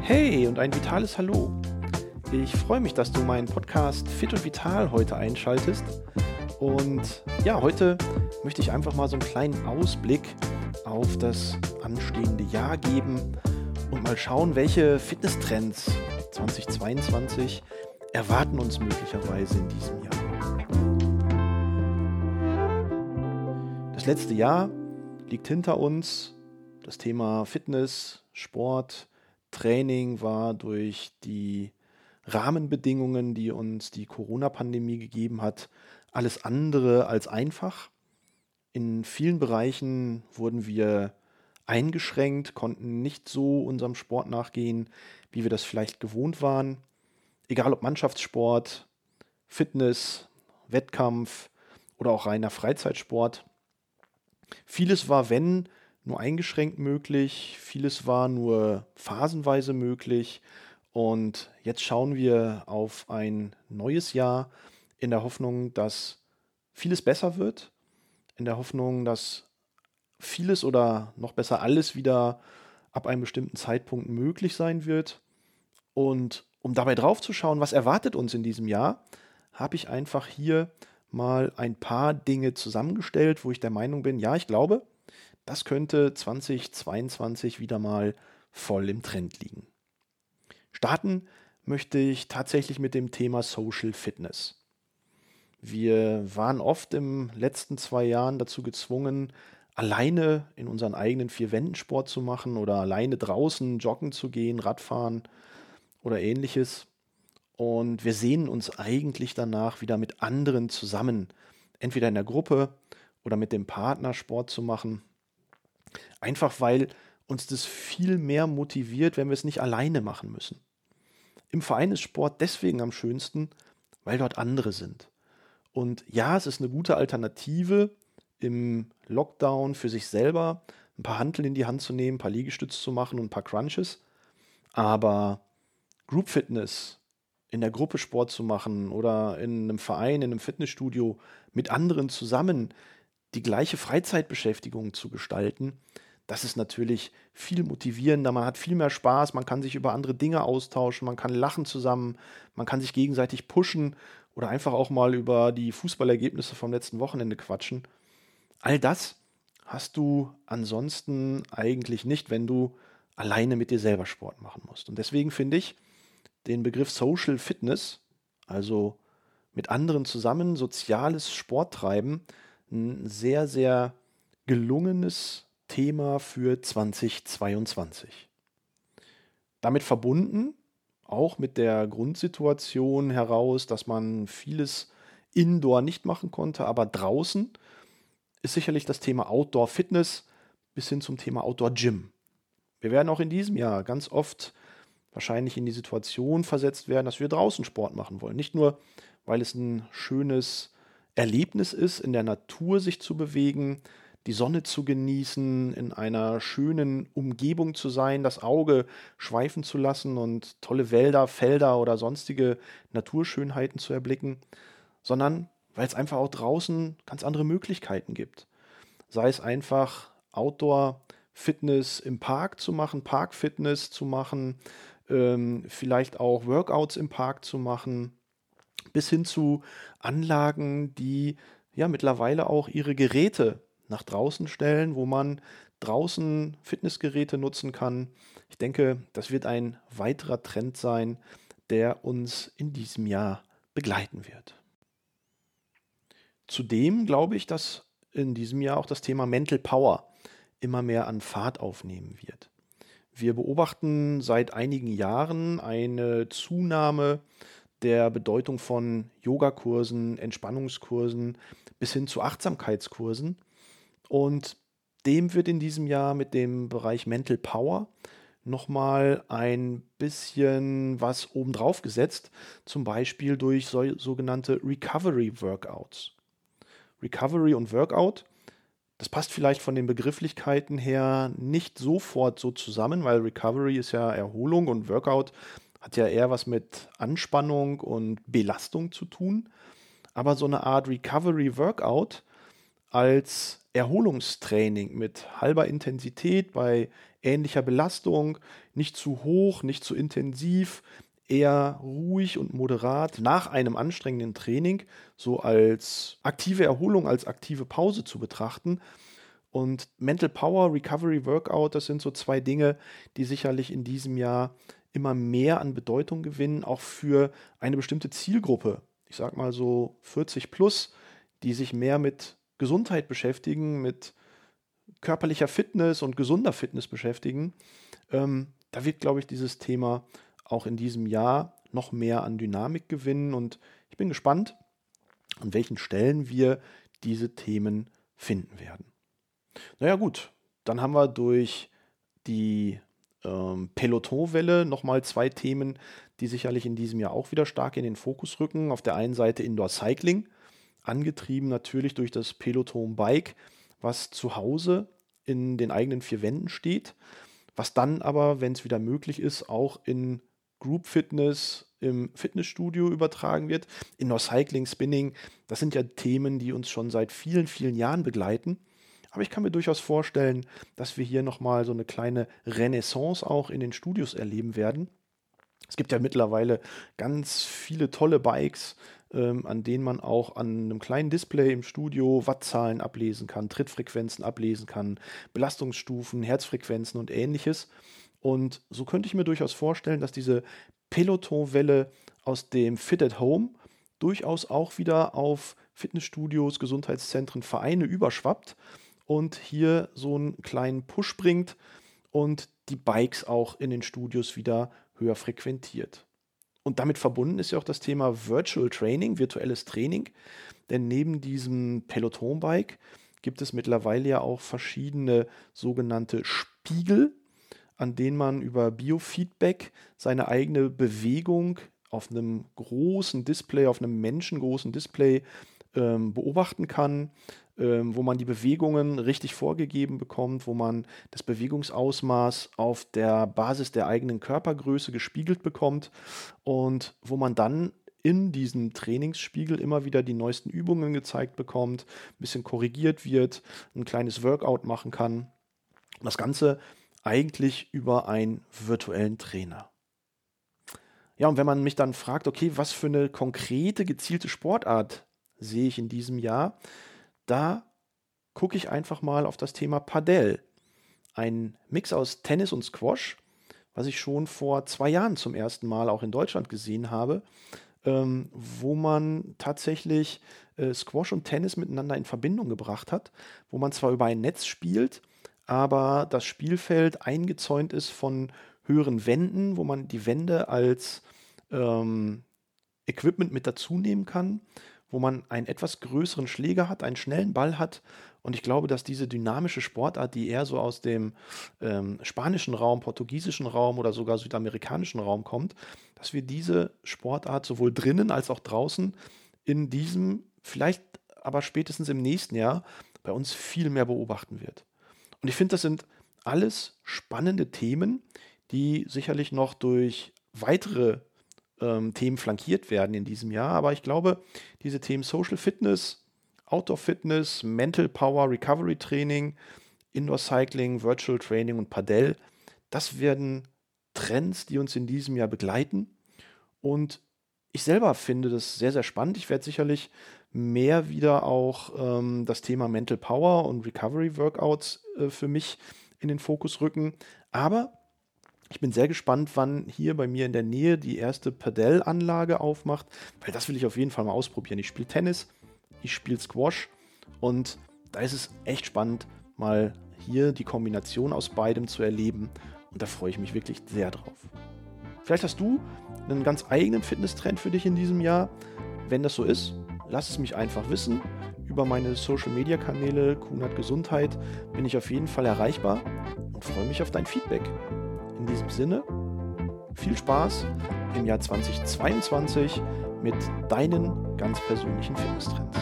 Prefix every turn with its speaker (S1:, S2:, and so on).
S1: Hey und ein vitales Hallo. Ich freue mich, dass du meinen Podcast Fit und Vital heute einschaltest. Und ja, heute möchte ich einfach mal so einen kleinen Ausblick auf das anstehende Jahr geben und mal schauen, welche Fitnesstrends 2022 erwarten uns möglicherweise in diesem Jahr. Das letzte Jahr liegt hinter uns. Das Thema Fitness, Sport, Training war durch die Rahmenbedingungen, die uns die Corona-Pandemie gegeben hat, alles andere als einfach. In vielen Bereichen wurden wir eingeschränkt, konnten nicht so unserem Sport nachgehen, wie wir das vielleicht gewohnt waren. Egal ob Mannschaftssport, Fitness, Wettkampf oder auch reiner Freizeitsport. Vieles war, wenn, nur eingeschränkt möglich, vieles war nur phasenweise möglich. Und jetzt schauen wir auf ein neues Jahr in der Hoffnung, dass vieles besser wird, in der Hoffnung, dass vieles oder noch besser alles wieder ab einem bestimmten Zeitpunkt möglich sein wird. Und um dabei drauf zu schauen, was erwartet uns in diesem Jahr, habe ich einfach hier mal ein paar Dinge zusammengestellt, wo ich der Meinung bin, ja, ich glaube, das könnte 2022 wieder mal voll im Trend liegen. Starten möchte ich tatsächlich mit dem Thema Social Fitness. Wir waren oft im letzten zwei Jahren dazu gezwungen, alleine in unseren eigenen vier Wänden Sport zu machen oder alleine draußen joggen zu gehen, Radfahren oder ähnliches. Und wir sehnen uns eigentlich danach, wieder mit anderen zusammen, entweder in der Gruppe oder mit dem Partner Sport zu machen. Einfach weil uns das viel mehr motiviert, wenn wir es nicht alleine machen müssen. Im Verein ist Sport deswegen am schönsten, weil dort andere sind. Und ja, es ist eine gute Alternative, im Lockdown für sich selber ein paar Hanteln in die Hand zu nehmen, ein paar Liegestütze zu machen und ein paar Crunches. Aber Group Fitness, in der Gruppe Sport zu machen oder in einem Verein, in einem Fitnessstudio mit anderen zusammen die gleiche Freizeitbeschäftigung zu gestalten, das ist natürlich viel motivierender, man hat viel mehr Spaß, man kann sich über andere Dinge austauschen, man kann lachen zusammen, man kann sich gegenseitig pushen oder einfach auch mal über die Fußballergebnisse vom letzten Wochenende quatschen. All das hast du ansonsten eigentlich nicht, wenn du alleine mit dir selber Sport machen musst. Und deswegen finde ich den Begriff Social Fitness, also mit anderen zusammen soziales Sporttreiben, ein sehr, sehr gelungenes Thema für 2022. Damit verbunden, auch mit der Grundsituation heraus, dass man vieles indoor nicht machen konnte, aber draußen ist sicherlich das Thema Outdoor Fitness bis hin zum Thema Outdoor Gym. Wir werden auch in diesem Jahr ganz oft wahrscheinlich in die Situation versetzt werden, dass wir draußen Sport machen wollen. Nicht nur, weil es ein schönes Erlebnis ist, in der Natur sich zu bewegen, die Sonne zu genießen, in einer schönen Umgebung zu sein, das Auge schweifen zu lassen und tolle Wälder, Felder oder sonstige Naturschönheiten zu erblicken, sondern weil es einfach auch draußen ganz andere Möglichkeiten gibt. Sei es einfach Outdoor-Fitness im Park zu machen, Park-Fitness zu machen, ähm, vielleicht auch Workouts im Park zu machen, bis hin zu Anlagen, die ja mittlerweile auch ihre Geräte nach draußen stellen, wo man draußen Fitnessgeräte nutzen kann. Ich denke, das wird ein weiterer Trend sein, der uns in diesem Jahr begleiten wird. Zudem glaube ich, dass in diesem Jahr auch das Thema Mental Power immer mehr an Fahrt aufnehmen wird. Wir beobachten seit einigen Jahren eine Zunahme der Bedeutung von Yogakursen, Entspannungskursen bis hin zu Achtsamkeitskursen. Und dem wird in diesem Jahr mit dem Bereich Mental Power nochmal ein bisschen was obendrauf gesetzt, zum Beispiel durch so, sogenannte Recovery Workouts. Recovery und Workout, das passt vielleicht von den Begrifflichkeiten her nicht sofort so zusammen, weil Recovery ist ja Erholung und Workout hat ja eher was mit Anspannung und Belastung zu tun. Aber so eine Art Recovery Workout als Erholungstraining mit halber Intensität bei ähnlicher Belastung, nicht zu hoch, nicht zu intensiv, eher ruhig und moderat nach einem anstrengenden Training so als aktive Erholung, als aktive Pause zu betrachten. Und Mental Power, Recovery, Workout, das sind so zwei Dinge, die sicherlich in diesem Jahr immer mehr an Bedeutung gewinnen, auch für eine bestimmte Zielgruppe. Ich sag mal so 40 plus, die sich mehr mit Gesundheit beschäftigen, mit körperlicher Fitness und gesunder Fitness beschäftigen. Ähm, da wird, glaube ich, dieses Thema auch in diesem Jahr noch mehr an Dynamik gewinnen und ich bin gespannt, an welchen Stellen wir diese Themen finden werden. Naja gut, dann haben wir durch die ähm, Pelotonwelle nochmal zwei Themen, die sicherlich in diesem Jahr auch wieder stark in den Fokus rücken. Auf der einen Seite Indoor Cycling, angetrieben natürlich durch das Peloton Bike, was zu Hause in den eigenen vier Wänden steht, was dann aber, wenn es wieder möglich ist, auch in Group Fitness im Fitnessstudio übertragen wird. Indoor Cycling, Spinning, das sind ja Themen, die uns schon seit vielen, vielen Jahren begleiten. Aber ich kann mir durchaus vorstellen, dass wir hier nochmal so eine kleine Renaissance auch in den Studios erleben werden. Es gibt ja mittlerweile ganz viele tolle Bikes, ähm, an denen man auch an einem kleinen Display im Studio Wattzahlen ablesen kann, Trittfrequenzen ablesen kann, Belastungsstufen, Herzfrequenzen und ähnliches. Und so könnte ich mir durchaus vorstellen, dass diese Peloton-Welle aus dem Fit at Home durchaus auch wieder auf Fitnessstudios, Gesundheitszentren, Vereine überschwappt und hier so einen kleinen Push bringt und die Bikes auch in den Studios wieder höher frequentiert. Und damit verbunden ist ja auch das Thema Virtual Training, virtuelles Training. Denn neben diesem Peloton-Bike gibt es mittlerweile ja auch verschiedene sogenannte Spiegel, an denen man über Biofeedback seine eigene Bewegung auf einem großen Display, auf einem menschengroßen Display ähm, beobachten kann, ähm, wo man die Bewegungen richtig vorgegeben bekommt, wo man das Bewegungsausmaß auf der Basis der eigenen Körpergröße gespiegelt bekommt und wo man dann in diesem Trainingsspiegel immer wieder die neuesten Übungen gezeigt bekommt, ein bisschen korrigiert wird, ein kleines Workout machen kann. Das Ganze eigentlich über einen virtuellen Trainer. Ja, und wenn man mich dann fragt, okay, was für eine konkrete, gezielte Sportart sehe ich in diesem Jahr, da gucke ich einfach mal auf das Thema Padel. Ein Mix aus Tennis und Squash, was ich schon vor zwei Jahren zum ersten Mal auch in Deutschland gesehen habe, ähm, wo man tatsächlich äh, Squash und Tennis miteinander in Verbindung gebracht hat, wo man zwar über ein Netz spielt, aber das Spielfeld eingezäunt ist von höheren Wänden, wo man die Wände als ähm, Equipment mit dazu nehmen kann wo man einen etwas größeren Schläger hat, einen schnellen Ball hat. Und ich glaube, dass diese dynamische Sportart, die eher so aus dem ähm, spanischen Raum, portugiesischen Raum oder sogar südamerikanischen Raum kommt, dass wir diese Sportart sowohl drinnen als auch draußen in diesem, vielleicht aber spätestens im nächsten Jahr bei uns viel mehr beobachten wird. Und ich finde, das sind alles spannende Themen, die sicherlich noch durch weitere ähm, Themen flankiert werden in diesem Jahr. Aber ich glaube, diese Themen Social Fitness, Outdoor Fitness, Mental Power, Recovery Training, Indoor Cycling, Virtual Training und Padel, das werden Trends, die uns in diesem Jahr begleiten. Und ich selber finde das sehr, sehr spannend. Ich werde sicherlich mehr wieder auch ähm, das Thema Mental Power und Recovery Workouts äh, für mich in den Fokus rücken. Aber ich bin sehr gespannt, wann hier bei mir in der Nähe die erste Padel-Anlage aufmacht, weil das will ich auf jeden Fall mal ausprobieren. Ich spiele Tennis, ich spiele Squash und da ist es echt spannend, mal hier die Kombination aus beidem zu erleben und da freue ich mich wirklich sehr drauf. Vielleicht hast du einen ganz eigenen Fitnesstrend für dich in diesem Jahr. Wenn das so ist, lass es mich einfach wissen. Über meine Social Media Kanäle Kunert Gesundheit bin ich auf jeden Fall erreichbar und freue mich auf dein Feedback. In diesem Sinne, viel Spaß im Jahr 2022 mit deinen ganz persönlichen Fitnesstrends.